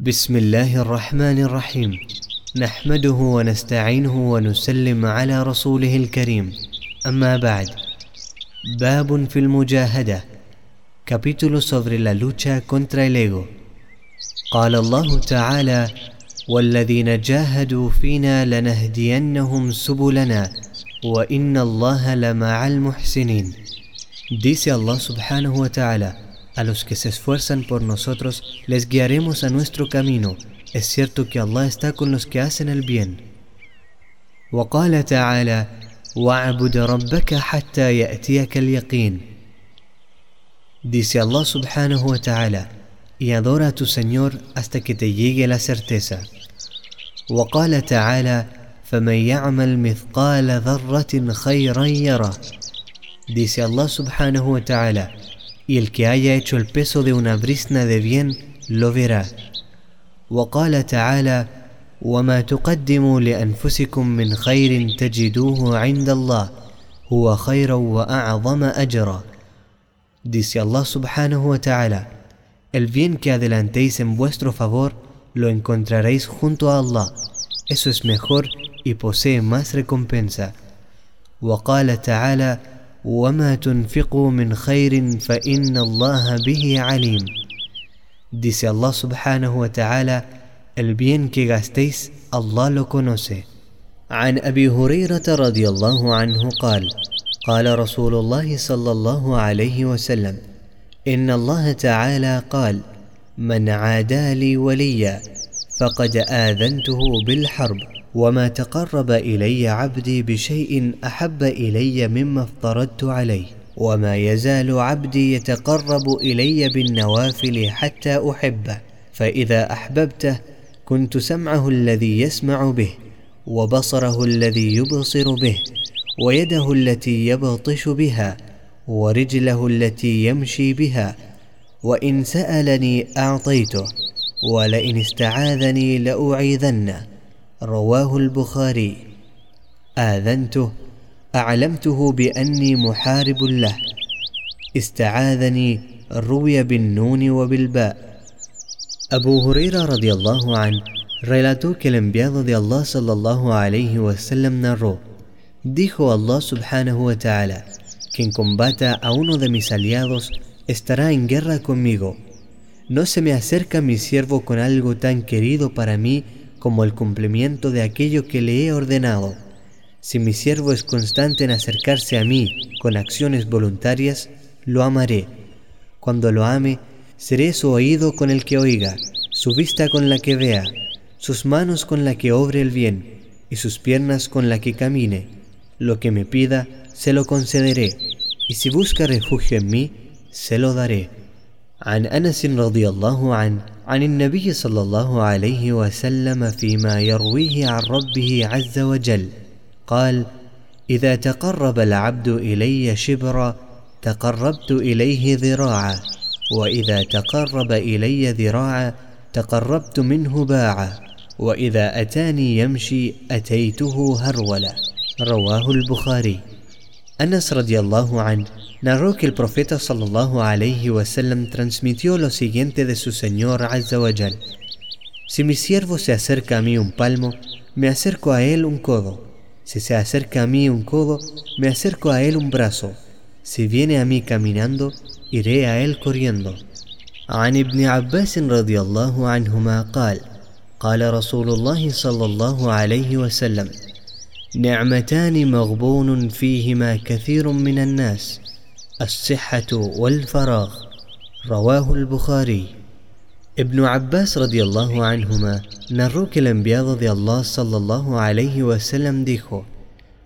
بسم الله الرحمن الرحيم نحمده ونستعينه ونسلم على رسوله الكريم أما بعد باب في المجاهدة capítulo sobre la lucha contra el ego. قال الله تعالى والذين جاهدوا فينا لنهدينهم سبلنا وإن الله لمع المحسنين Dice Allah subhanahu wa ta'ala A los que se esfuerzan por nosotros les guiaremos a nuestro camino. Es cierto que Allah está con los que hacen el bien. وقال تعالى واعبد ربك حتى يأتيك اليقين Dice Allah subhanahu wa ta'ala y adora a tu Señor hasta que te llegue la certeza. وقال تعالى فمن يعمل مثقال ذرة خيرا يره Dice Allah subhanahu wa ta'ala y el que haya hecho el peso de una brisna de bien lo verá. وقال تعالى وما تقدموا لأنفسكم من خير تجدوه عند الله هو خيرا وأعظم أجرا Dice Allah subhanahu wa ta'ala El bien que adelantéis en vuestro favor lo encontraréis junto a Allah Eso es mejor y posee más recompensa وقال تعالى وما تنفقوا من خير فإن الله به عليم Dice Allah subhanahu wa ta'ala el bien que gastéis Allah lo conoce. عن أبي هريرة رضي الله عنه قال قال رسول الله صلى الله عليه وسلم إن الله تعالى قال من عادى لي وليا فقد آذنته بالحرب. وما تقرب إلي عبدي بشيء أحب إلي مما افترضت عليه وما يزال عبدي يتقرب إلي بالنوافل حتى أحبه فإذا أحببته كنت سمعه الذي يسمع به وبصره الذي يبصر به ويده التي يبطش بها ورجله التي يمشي بها وإن سألني أعطيته ولئن استعاذني لأعيذنه. رواه البخاري آذنته أعلمته بأني محارب له استعاذني روي بالنون وبالباء Abu Huraira radiallahu an relató que el enviado de Allah sallallahu alayhi wa sallam narró Dijo Allah subhanahu wa ta'ala Quien combata a uno de mis aliados estará en guerra conmigo No se me acerca mi siervo con algo tan querido para mí como el cumplimiento de aquello que le he ordenado. Si mi siervo es constante en acercarse a mí con acciones voluntarias, lo amaré. Cuando lo ame, seré su oído con el que oiga, su vista con la que vea, sus manos con la que obre el bien, y sus piernas con la que camine. Lo que me pida, se lo concederé, y si busca refugio en mí, se lo daré. عن أنس رضي الله عنه عن النبي صلى الله عليه وسلم فيما يرويه عن ربه عز وجل. قال إذا تقرب العبد إلي شبرا تقربت إليه ذراعا وإذا تقرب إلي ذراعا تقربت منه باعا وإذا أتاني يمشي أتيته هرولا رواه البخاري. أنس رضي الله عنه narró que el profeta sallallahu alayhi wasallam transmitió lo siguiente de su Señor Azza Si mi siervo se acerca a mí un palmo, me acerco a él un codo. Si se acerca a mí un codo, me acerco a él un brazo. Si viene a mí caminando, iré a él corriendo. عن ابن عباس رضي الله عنهما قال قال رسول الله صلى الله عليه وسلم نعمتان مغبون فيهما كثير من الناس الصحة والفراغ رواه البخاري Ibn Abbas radiallahu anhuma narró que el enviado de Allah sallallahu alayhi wasallam dijo: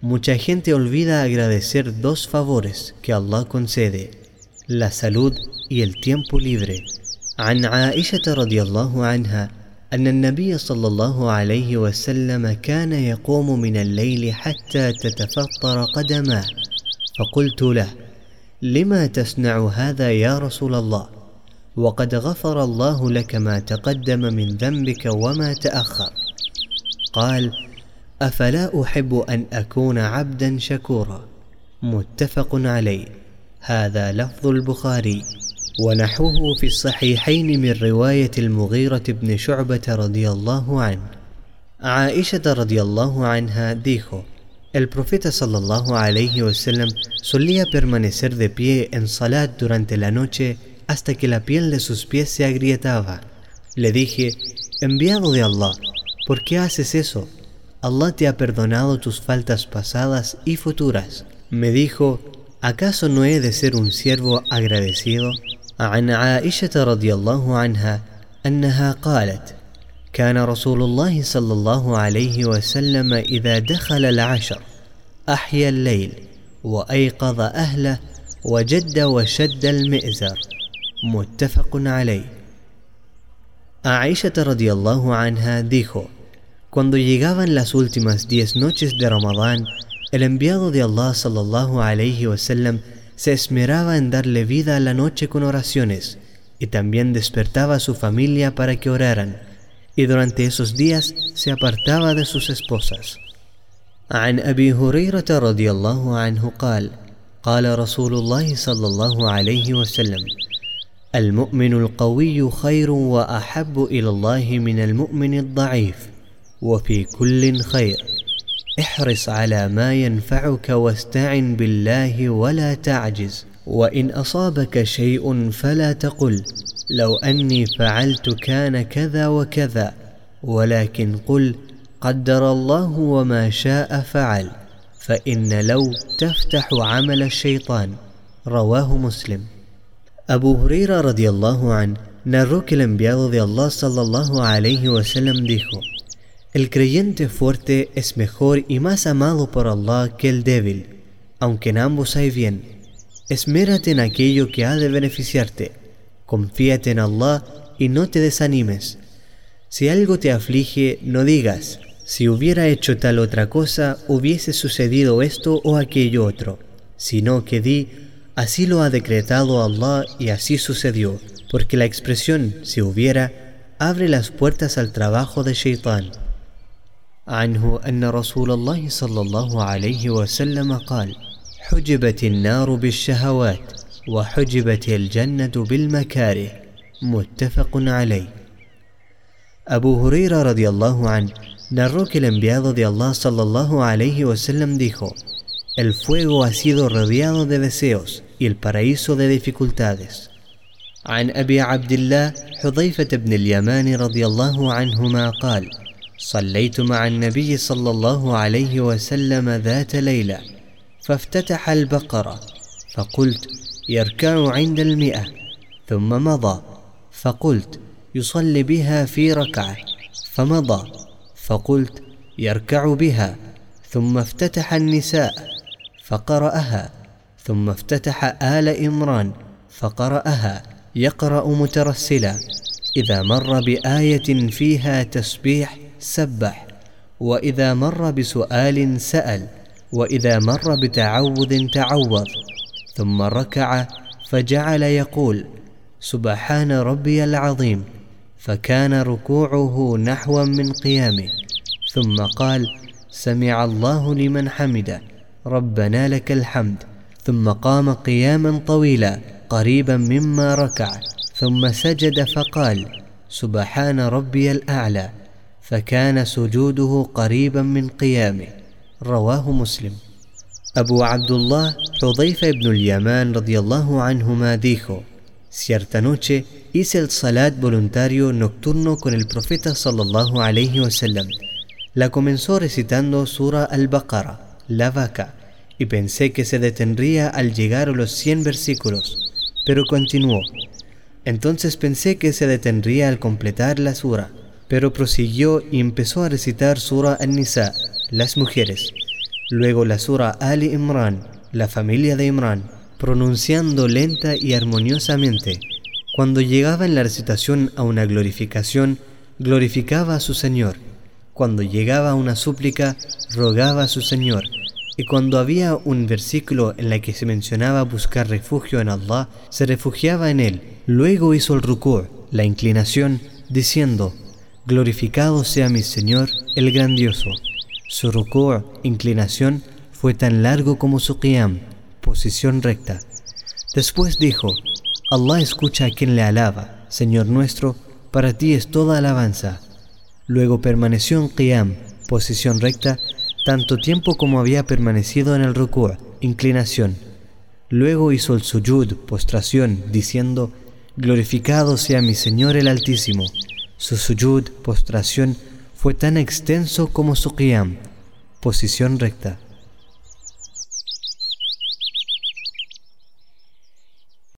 Mucha gente olvida agradecer dos favores que Allah concede, la salud y el tiempo libre. عن عائشة رضي الله عنها أن النبي صلى الله عليه وسلم كان يقوم من الليل حتى تتفطر قدماه فقلت له لما تصنع هذا يا رسول الله؟ وقد غفر الله لك ما تقدم من ذنبك وما تأخر. قال أفلا أحب أن أكون عبدا شكورا. متفق عليه. هذا لفظ البخاري. ونحوه في الصحيحين من رواية المغيرة بن شعبة رضي الله عنه. عائشة رضي الله عنها dijo El profeta sallallahu alayhi wasallam solía permanecer de pie en salat durante la noche hasta que la piel de sus pies se agrietaba. Le dije, enviado de Allah, ¿por qué haces eso? Allah te ha perdonado tus faltas pasadas y futuras. Me dijo, ¿acaso no he de ser un siervo agradecido? عن عائشة رضي الله عنها أنها قالت: كان رسول الله صلى الله عليه وسلم إذا دخل العشر أحيا الليل وأيقظ أهله وجد وشد المئزر متفق عليه Aisha radiallahu anha dijo, Cuando llegaban las últimas diez noches de Ramadán, el enviado de Allah sallallahu alayhi wasallam se esmeraba en darle vida a la noche con oraciones y también despertaba a su familia para que oraran y durante esos días se apartaba de sus esposas. عن أبي هريرة رضي الله عنه قال قال رسول الله صلى الله عليه وسلم المؤمن القوي خير وأحب إلى الله من المؤمن الضعيف وفي كل خير احرص على ما ينفعك واستعن بالله ولا تعجز وإن أصابك شيء فلا تقل لو أني فعلت كان كذا وكذا ولكن قل قدر الله وما شاء فعل فإن لو تفتح عمل الشيطان رواه مسلم Abu Huraira radiallahu an narró que el enviado de Allah sallallahu alayhi wasallam dijo: El creyente fuerte es mejor y más amado por Allah que el débil, aunque en ambos hay bien. Esmérate en aquello que ha de beneficiarte confíate en Allah y no te desanimes. Si algo te aflige, no digas, si hubiera hecho tal otra cosa, hubiese sucedido esto o aquello otro, sino que di, así lo ha decretado Allah y así sucedió, porque la expresión si hubiera abre las puertas al trabajo de Shaitan. عنه أن رسول الله صلى الله عليه وسلم قال: حجبت النار بالشهوات وحجبت الجنة بالمكاره متفق عليه أبو هريرة رضي الله عنه نروك enviado رضي الله صلى الله عليه وسلم dijo El fuego ha sido rodeado de deseos y el paraíso de dificultades. عن أبي عبد الله حذيفة بن اليمان رضي الله عنهما قال صليت مع النبي صلى الله عليه وسلم ذات ليلة فافتتح البقرة فقلت يركع عند المئة ثم مضى فقلت يصلي بها في ركعة فمضى فقلت يركع بها ثم افتتح النساء فقرأها ثم افتتح آل إمران فقرأها يقرأ مترسلا إذا مر بآية فيها تسبيح سبح وإذا مر بسؤال سأل وإذا مر بتعوذ تعوذ. ثم ركع فجعل يقول سبحان ربي العظيم فكان ركوعه نحوا من قيامه ثم قال سمع الله لمن حمده ربنا لك الحمد ثم قام قياما طويلا قريبا مما ركع ثم سجد فقال سبحان ربي الأعلى فكان سجوده قريبا من قيامه رواه مسلم. Abu Abdullah Hudayfa ibn al-Yaman radiyallahu anhuma dijo: Cierta noche hice el salat voluntario nocturno con el profeta sallallahu alayhi wasallam. La comenzó recitando Sura al-Baqarah, la vaca, y pensé que se detendría al llegar a los 100 versículos, pero continuó. Entonces pensé que se detendría al completar la sura, pero prosiguió y empezó a recitar Sura al-Nisa, las mujeres Luego la sura Ali Imran, la familia de Imran, pronunciando lenta y armoniosamente. Cuando llegaba en la recitación a una glorificación, glorificaba a su Señor. Cuando llegaba a una súplica, rogaba a su Señor. Y cuando había un versículo en el que se mencionaba buscar refugio en Allah, se refugiaba en él. Luego hizo el rukur, la inclinación, diciendo, Glorificado sea mi Señor, el grandioso. Su ruku' inclinación fue tan largo como su qiyam, posición recta. Después dijo, Allah escucha a quien le alaba, Señor nuestro, para ti es toda alabanza. Luego permaneció en Qiyam, posición recta, tanto tiempo como había permanecido en el ruku', inclinación. Luego hizo el sujud, postración, diciendo, Glorificado sea mi Señor el Altísimo. Su sujud, postración, fue tan extenso como su qiyam, posición recta.